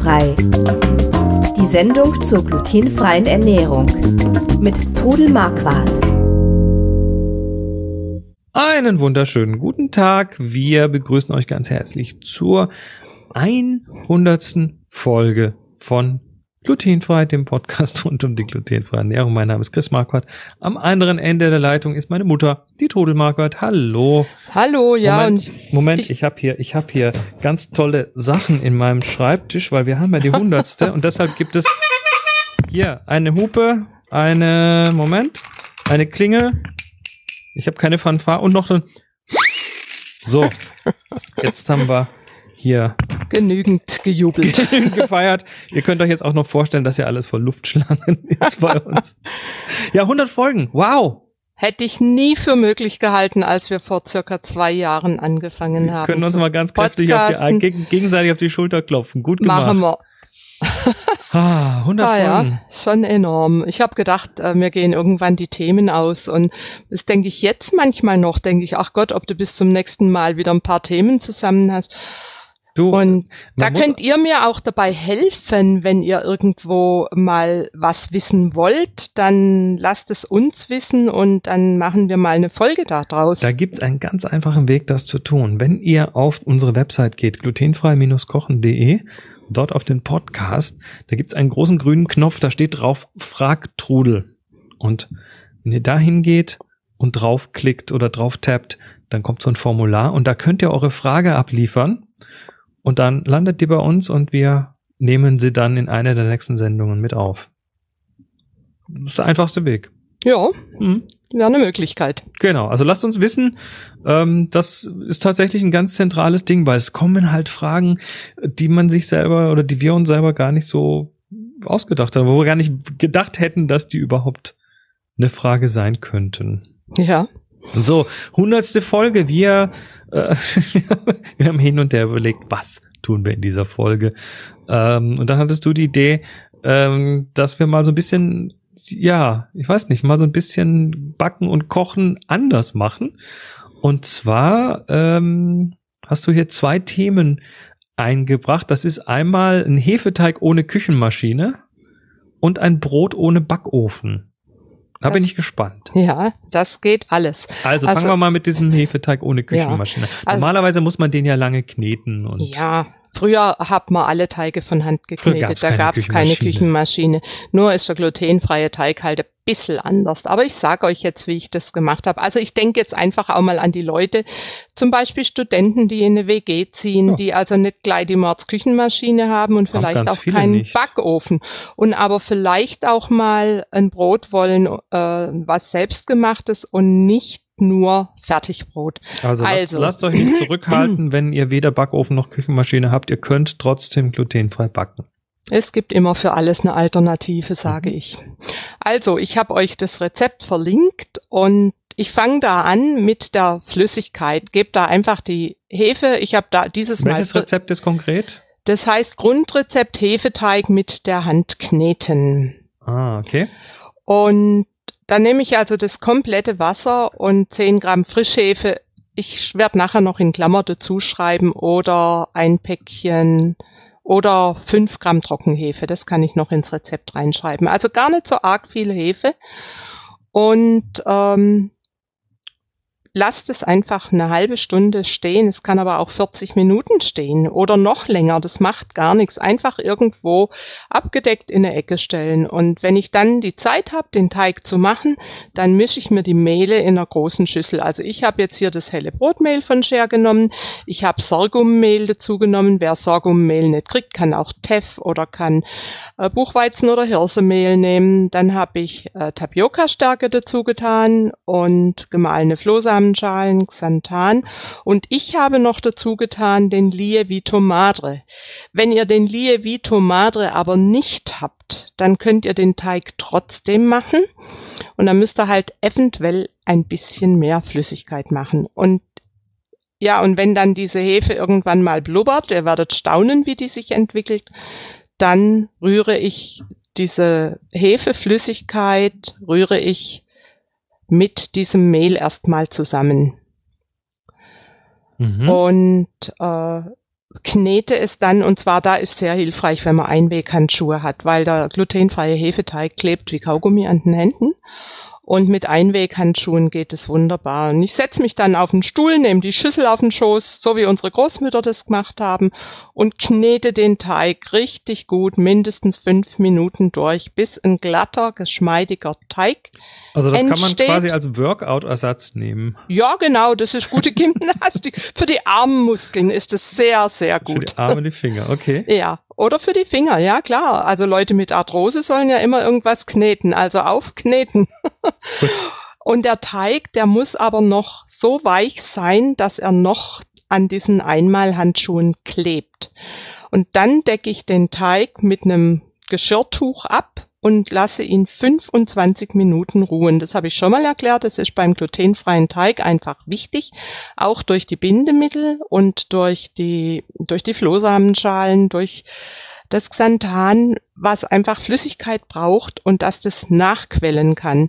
Glutenfrei. Die Sendung zur glutenfreien Ernährung mit Trudel Marquardt. Einen wunderschönen guten Tag. Wir begrüßen euch ganz herzlich zur 100. Folge von Glutenfrei, dem Podcast rund um die glutenfreie Ernährung. Mein Name ist Chris Marquardt. Am anderen Ende der Leitung ist meine Mutter, die Todel Marquardt. Hallo. Hallo, ja. Moment, und Moment, ich, ich habe hier, ich habe hier ganz tolle Sachen in meinem Schreibtisch, weil wir haben ja die hundertste und deshalb gibt es hier eine Hupe, eine Moment, eine Klinge. Ich habe keine Fanfare und noch ein so. Jetzt haben wir hier genügend gejubelt. gefeiert. Ihr könnt euch jetzt auch noch vorstellen, dass ja alles voll Luftschlangen ist bei uns. Ja, 100 Folgen. Wow. Hätte ich nie für möglich gehalten, als wir vor circa zwei Jahren angefangen Wir haben. können uns mal ganz kräftig auf die, geg gegenseitig auf die Schulter klopfen. Gut gemacht. Machen wir. Ah, 100 Ah, Folgen. ja, schon enorm. Ich habe gedacht, äh, mir gehen irgendwann die Themen aus und das denke ich jetzt manchmal noch, denke ich, ach Gott, ob du bis zum nächsten Mal wieder ein paar Themen zusammen hast. Du, Und da könnt ihr mir auch dabei helfen, wenn ihr irgendwo mal was wissen wollt, dann lasst es uns wissen und dann machen wir mal eine Folge da draus. Da gibt's einen ganz einfachen Weg, das zu tun. Wenn ihr auf unsere Website geht, glutenfrei-kochen.de, dort auf den Podcast, da gibt's einen großen grünen Knopf, da steht drauf Frag Trudel. Und wenn ihr da hingeht und draufklickt oder drauf tappt, dann kommt so ein Formular und da könnt ihr eure Frage abliefern und dann landet die bei uns und wir nehmen sie dann in einer der nächsten Sendungen mit auf. Das ist der einfachste Weg. ja, Mhm. wäre eine Möglichkeit. Genau, also lasst uns wissen, ähm, das ist tatsächlich ein ganz zentrales Ding, weil es kommen halt Fragen, die man sich selber oder die wir uns selber gar nicht so ausgedacht haben, wo wir gar nicht gedacht hätten, dass die überhaupt eine Frage sein könnten. Ja. So, hundertste Folge. Wir, äh, wir haben hin und her überlegt, was tun wir in dieser Folge. Ähm, und dann hattest du die Idee, ähm, dass wir mal so ein bisschen, ja, ich weiß nicht, mal so ein bisschen Backen und Kochen anders machen. Und zwar ähm, hast du hier zwei Themen eingebracht. Das ist einmal ein Hefeteig ohne Küchenmaschine und ein Brot ohne Backofen. Da bin Das- ich gespannt. Ja, das geht alles. Also, Also- fangen wir mal mit diesem Hefeteig ohne Küchenmaschine. Also- Normalerweise muss man den ja lange kneten und Ja, früher hat man alle Teige von Hand geknetet. gab's da gab es keine Küchenmaschine. Nur ist der glutenfreie Teig halt ein bisschen anders. Aber ich sage euch jetzt, wie ich das gemacht habe. Also ich denke jetzt einfach auch mal an die Leute, zum Beispiel Studenten, die in eine WG ziehen, Ja. die also nicht gleich die Mordsküchenmaschine haben und Haben vielleicht auch keinen nicht. Backofen. Und aber vielleicht auch mal ein Brot wollen, äh, was selbstgemachtes und nicht nur Fertigbrot. also, lasst, Also. lasst euch nicht zurückhalten, wenn ihr weder Backofen noch Küchenmaschine habt. Ihr könnt trotzdem glutenfrei backen. Es gibt immer für alles eine Alternative, sage Mhm. ich. Also, ich habe euch das Rezept verlinkt und ich fange da an mit der Flüssigkeit. Gebt da einfach die Hefe. Ich habe da dieses Mal. Welches Rezept ist konkret? Das heißt Grundrezept Hefeteig mit der Hand kneten. Ah, okay. Und dann nehme ich also das komplette Wasser und 10 Gramm Frischhefe. Ich werde nachher noch in Klammer dazu schreiben oder ein Päckchen oder 5 Gramm Trockenhefe. Das kann ich noch ins Rezept reinschreiben. Also gar nicht so arg viel Hefe. Und ähm, lasst es einfach eine halbe Stunde stehen. Es kann aber auch 40 Minuten stehen oder noch länger. Das macht gar nichts. Einfach irgendwo abgedeckt in eine Ecke stellen. Und wenn ich dann die Zeit habe, den Teig zu machen, dann mische ich mir die Mehle in einer großen Schüssel. Also ich habe jetzt hier das helle Brotmehl von Scher genommen. Ich habe Sorghummehl dazu genommen. Wer Sorghummehl nicht kriegt, kann auch Teff oder kann äh, Buchweizen oder Hirsemehl nehmen. Dann habe ich äh, Tapioca-Stärke dazu getan und gemahlene Flohsamenschalen, Xanthan. Und ich habe noch dazu getan den Lievito Madre. Wenn ihr den Lievito Madre aber nicht habt, dann könnt ihr den Teig trotzdem machen. Und dann müsst ihr halt eventuell ein bisschen mehr Flüssigkeit machen. Und ja, und wenn dann diese Hefe irgendwann mal blubbert, ihr werdet staunen, wie die sich entwickelt, dann rühre ich diese Hefeflüssigkeit, rühre ich mit diesem Mehl erstmal zusammen. Mhm. Und äh, knete es dann, und zwar da ist sehr hilfreich, wenn man Einweghandschuhe hat, weil der glutenfreie Hefeteig klebt wie Kaugummi an den Händen. Und mit Einweghandschuhen geht es wunderbar. Und ich setze mich dann auf den Stuhl, nehme die Schüssel auf den Schoß, so wie unsere Großmütter das gemacht haben, und knete den Teig richtig gut, mindestens fünf Minuten durch, bis ein glatter, geschmeidiger Teig Also das kann man entsteht. quasi als Workout-Ersatz nehmen. Ja, genau, das ist gute Gymnastik. Für die Armmuskeln ist es sehr, sehr Für gut. die Arme und die Finger, okay. Ja, oder für die Finger, ja klar. Also Leute mit Arthrose sollen ja immer irgendwas kneten, also aufkneten. Gut. Und der Teig, der muss aber noch so weich sein, dass er noch an diesen Einmalhandschuhen klebt. Und dann decke ich den Teig mit einem Geschirrtuch ab und lasse ihn 25 Minuten ruhen. Das habe ich schon mal erklärt. Das ist beim glutenfreien Teig einfach wichtig. Auch durch die Bindemittel und durch die, durch die Flohsamenschalen, durch das Xanthan, was einfach Flüssigkeit braucht und dass das nachquellen kann.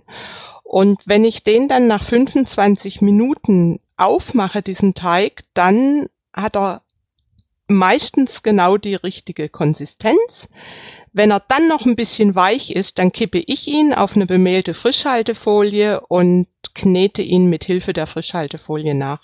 Und wenn ich den dann nach 25 Minuten aufmache, diesen Teig, dann hat er meistens genau die richtige Konsistenz. Wenn er dann noch ein bisschen weich ist, dann kippe ich ihn auf eine bemehlte Frischhaltefolie und knete ihn mit Hilfe der Frischhaltefolie nach.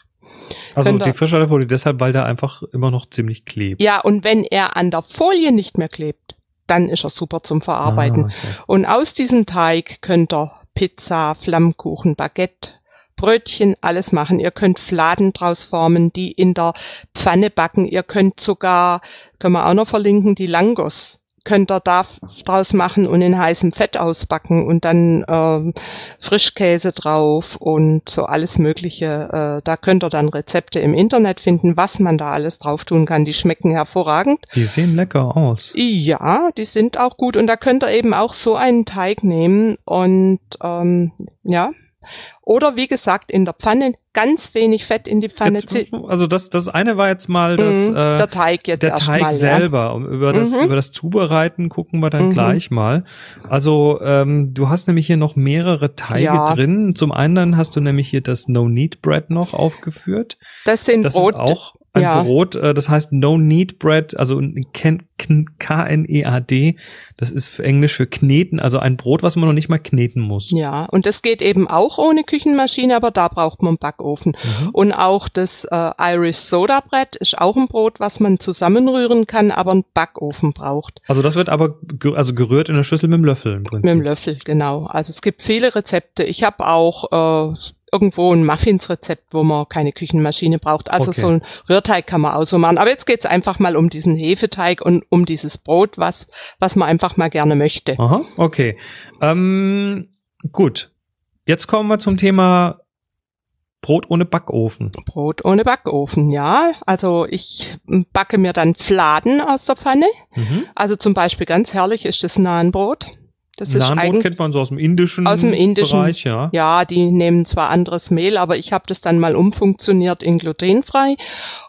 Also Könnt die Frischhaltefolie deshalb, weil der einfach immer noch ziemlich klebt. Ja, und wenn er an der Folie nicht mehr klebt, dann ist er super zum Verarbeiten. Ah, okay. Und aus diesem Teig könnt ihr Pizza, Flammkuchen, Baguette, Brötchen, alles machen. Ihr könnt Fladen draus formen, die in der Pfanne backen. Ihr könnt sogar, können wir auch noch verlinken, die Langos könnt ihr da draus machen und in heißem Fett ausbacken und dann ähm, Frischkäse drauf und so alles Mögliche. Äh, da könnt ihr dann Rezepte im Internet finden, was man da alles drauf tun kann. Die schmecken hervorragend. Die sehen lecker aus. Ja, die sind auch gut und da könnt ihr eben auch so einen Teig nehmen und ähm, ja. Oder wie gesagt, in der Pfanne ganz wenig Fett in die Pfanne Jetzt, ziehen. also das, das eine war jetzt mal das, Mhm, äh, der Teig jetzt der Teig mal, selber. Um- Über das, Mhm. über das Zubereiten gucken wir dann Mhm. gleich mal. Also ähm, du hast nämlich hier noch mehrere Teige Ja. drin. Zum einen hast du nämlich hier das No Knead Bread noch aufgeführt. Ja. Das sind Das Brot. ist auch ein ja. Brot, äh, das heißt No Knead Bread, also K-N-E-A-D. Das ist für Englisch für kneten, also ein Brot, was man noch nicht mal kneten muss. Ja, und das geht eben auch ohne Küchenmaschine, aber da braucht man einen Backofen. Mhm. Und auch das äh, Irish Soda Bread ist auch ein Brot, was man zusammenrühren kann, aber einen Backofen braucht. Also das wird aber ge also gerührt in der Schüssel mit dem Löffel im Prinzip. Mit dem Löffel, genau. Also es gibt viele Rezepte. Ich habe auch äh, irgendwo ein Muffinsrezept, wo man keine Küchenmaschine braucht. Also Okay. so ein Rührteig kann man auch so machen. Aber jetzt geht's einfach mal um diesen Hefeteig und um dieses Brot, was, was man einfach mal gerne möchte. Aha, okay. Ähm, gut. Jetzt kommen wir zum Thema Brot ohne Backofen. Brot ohne Backofen, ja. Also ich backe mir dann Fladen aus der Pfanne. Mhm. Also zum Beispiel ganz herrlich ist das Nahenbrot. Das eigentlich kennt man so aus dem indischen, Aus dem indischen, Bereich, ja. Ja, die nehmen zwar anderes Mehl, aber ich habe das dann mal umfunktioniert in glutenfrei.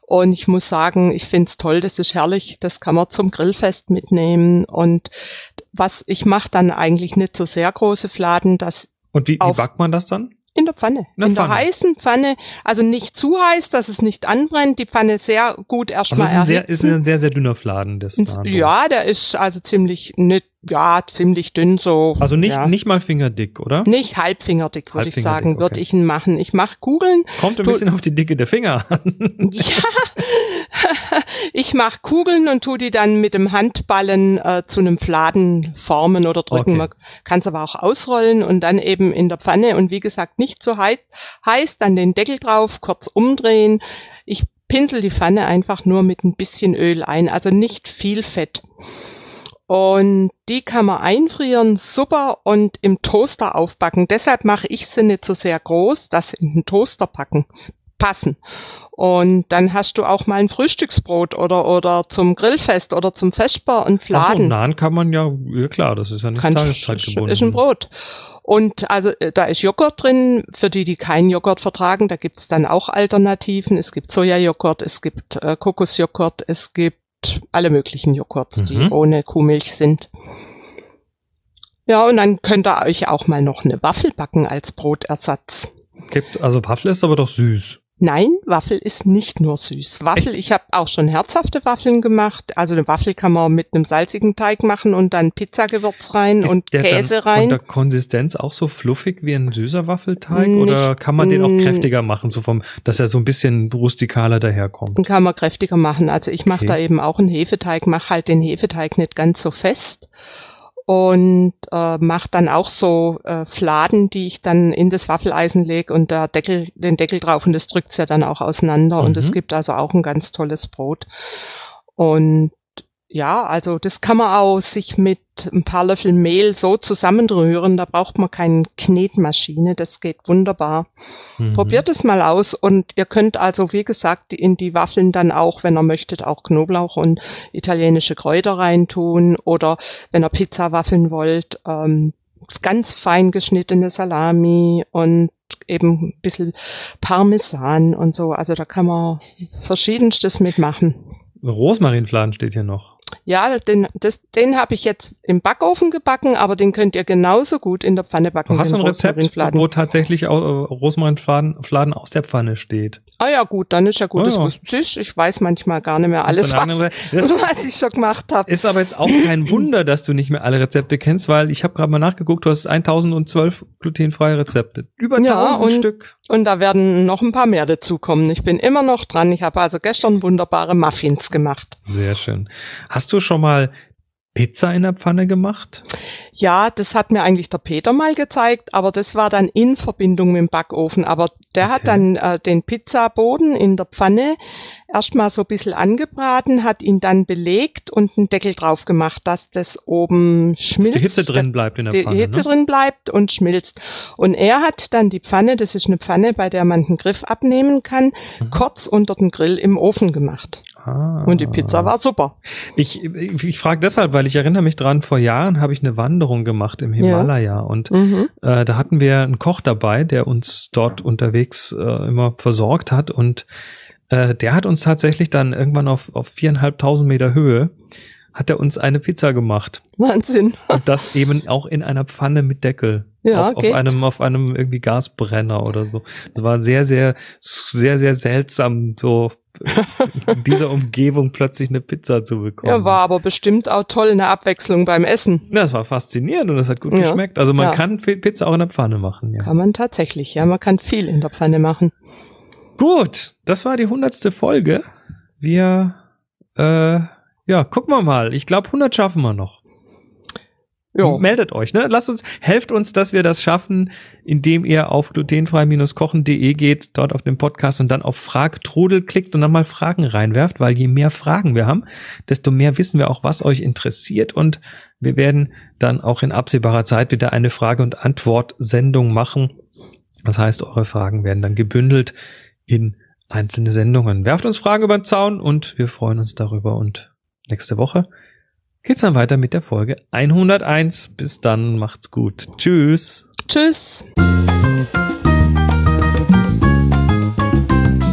Und ich muss sagen, ich find's toll, das ist herrlich, das kann man zum Grillfest mitnehmen. Und was ich mache dann eigentlich nicht so sehr große Fladen, das Und wie, wie backt man das dann? In der Pfanne. In der in der Pfanne. heißen Pfanne, also nicht zu heiß, dass es nicht anbrennt, die Pfanne sehr gut Also erstmal ist ein, sehr, ist erhitzen. ein sehr, sehr dünner Fladen, das ja, der ist also ziemlich, nicht, ja, ziemlich dünn so. Also nicht, ja. nicht mal fingerdick, oder? Nicht halbfingerdick, würde ich sagen, würde okay. ich ihn machen. Ich mache Kugeln. Kommt ein bisschen auf die Dicke der Finger an. Ja, ich mache Kugeln und tu die dann mit dem Handballen äh, zu einem Fladen formen oder drücken. Okay. Man kann es aber auch ausrollen und dann eben in der Pfanne und wie gesagt nicht zu heiß, heiß, dann den Deckel drauf, kurz umdrehen. Ich pinsel die Pfanne einfach nur mit ein bisschen Öl ein, also nicht viel Fett. Und die kann man einfrieren, super, und im Toaster aufbacken. Deshalb mache ich sie nicht so sehr groß, dass sie in den Toaster packen, passen. Und dann hast du auch mal ein Frühstücksbrot oder, oder zum Grillfest oder zum Vesper ein Ach so, Fladen. Nahen kann man ja, ja klar, das ist ja nicht Kannst- tageszeitgebunden. Ist ein Brot. Und also äh, da ist Joghurt drin, für die, die keinen Joghurt vertragen, da gibt's dann auch Alternativen. Es gibt Sojajoghurt, es gibt äh, Kokosjoghurt, es gibt alle möglichen Joghurts, die Mhm. ohne Kuhmilch sind. Ja, und dann könnt ihr euch auch mal noch eine Waffel backen als Brotersatz. Gibt, also Waffel ist aber doch süß. Nein, Waffel ist nicht nur süß. Waffel, ich habe auch schon herzhafte Waffeln gemacht. Also eine Waffel kann man mit einem salzigen Teig machen und dann Pizzagewürz rein Ist und der Käse dann rein. Von der Konsistenz auch so fluffig wie ein süßer Waffelteig Nicht- oder kann man den auch kräftiger machen, so vom, dass er so ein bisschen rustikaler daherkommt? Den kann man kräftiger machen. Also ich mache Okay. da eben auch einen Hefeteig, mache halt den Hefeteig nicht ganz so fest und äh, mache dann auch so äh, Fladen, die ich dann in das Waffeleisen lege und der Deckel, den Deckel drauf und das drückt's ja dann auch auseinander und es Mhm. gibt also auch ein ganz tolles Brot. Und ja, also das kann man auch sich mit ein paar Löffel Mehl so zusammenrühren. Da braucht man keine Knetmaschine. Das geht wunderbar. Mhm. Probiert es mal aus und ihr könnt also, wie gesagt, in die Waffeln dann auch, wenn ihr möchtet, auch Knoblauch und italienische Kräuter reintun oder wenn ihr Pizza waffeln wollt, ähm, ganz fein geschnittene Salami und eben ein bisschen Parmesan und so. Also da kann man verschiedenstes mitmachen. Rosmarinfladen steht hier noch. Ja, den, das, den habe ich jetzt im Backofen gebacken, aber den könnt ihr genauso gut in der Pfanne backen. Du hast du ein Rezept, wo tatsächlich äh, Rosmarinfladen Fladen aus der Pfanne steht. Ah ja, gut, dann ist ja gut, Ah das ja. ich. Ich weiß manchmal gar nicht mehr alles, was, Das was ich schon gemacht habe. ist aber jetzt auch kein Wunder, dass du nicht mehr alle Rezepte kennst, weil ich habe gerade mal nachgeguckt, du hast 1012 glutenfreie Rezepte. Über Ja, 1000 und- Stück. Und da werden noch ein paar mehr dazukommen. Ich bin immer noch dran. Ich habe also gestern wunderbare Muffins gemacht. Sehr schön. Hast du schon mal Pizza in der Pfanne gemacht? Ja, das hat mir eigentlich der Peter mal gezeigt, aber das war dann in Verbindung mit dem Backofen. Aber der hat Okay. dann äh, den Pizzaboden in der Pfanne erstmal so ein bisschen angebraten, hat ihn dann belegt und einen Deckel drauf gemacht, dass das oben schmilzt. die Hitze drin bleibt in der die Pfanne. Hitze ne? drin bleibt und schmilzt. Und er hat dann die Pfanne, das ist eine Pfanne, bei der man den Griff abnehmen kann, Mhm. kurz unter den Grill im Ofen gemacht. Ah. Und die Pizza war super. Ich, ich, ich frage deshalb, weil ich erinnere mich dran, vor Jahren habe ich eine Wanderung gemacht im Himalaya und Mhm. äh, da hatten wir einen Koch dabei, der uns dort unterwegs äh, immer versorgt hat und äh, der hat uns tatsächlich dann irgendwann auf, auf viereinhalbtausend Meter Höhe hat er uns eine Pizza gemacht Wahnsinn. und das eben auch in einer Pfanne mit Deckel. Ja, auf, auf einem auf einem irgendwie Gasbrenner oder so. Das war sehr sehr sehr sehr seltsam so in dieser Umgebung plötzlich eine Pizza zu bekommen. Ja, war aber bestimmt auch toll eine Abwechslung beim Essen. Ja, Das war faszinierend und das hat gut Ja. geschmeckt. Also man Ja. kann Pizza auch in der Pfanne machen. Ja. Kann man tatsächlich, ja. Man kann viel in der Pfanne machen. Gut, das war die hundertste Folge. Wir, äh, ja, gucken wir mal. Ich glaube, 100 schaffen wir noch. Ja. Meldet euch, ne? Lasst uns, helft uns, dass wir das schaffen, indem ihr auf glutenfrei-kochen.de geht, dort auf den Podcast und dann auf Frag Trudel klickt und dann mal Fragen reinwerft, weil je mehr Fragen wir haben, desto mehr wissen wir auch, was euch interessiert und wir werden dann auch in absehbarer Zeit wieder eine Frage- und Antwort-Sendung machen. Das heißt, eure Fragen werden dann gebündelt in einzelne Sendungen. Werft uns Fragen über den Zaun und wir freuen uns darüber und nächste Woche geht's dann weiter mit der Folge 101. Bis dann, macht's gut. Tschüss. Tschüss.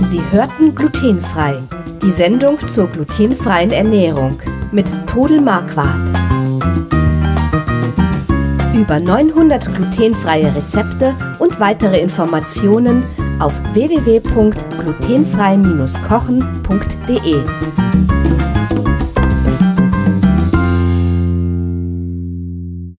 Sie hörten glutenfrei. Die Sendung zur glutenfreien Ernährung mit Trudel Marquardt. Über 900 glutenfreie Rezepte und weitere Informationen auf www.glutenfrei-kochen.de.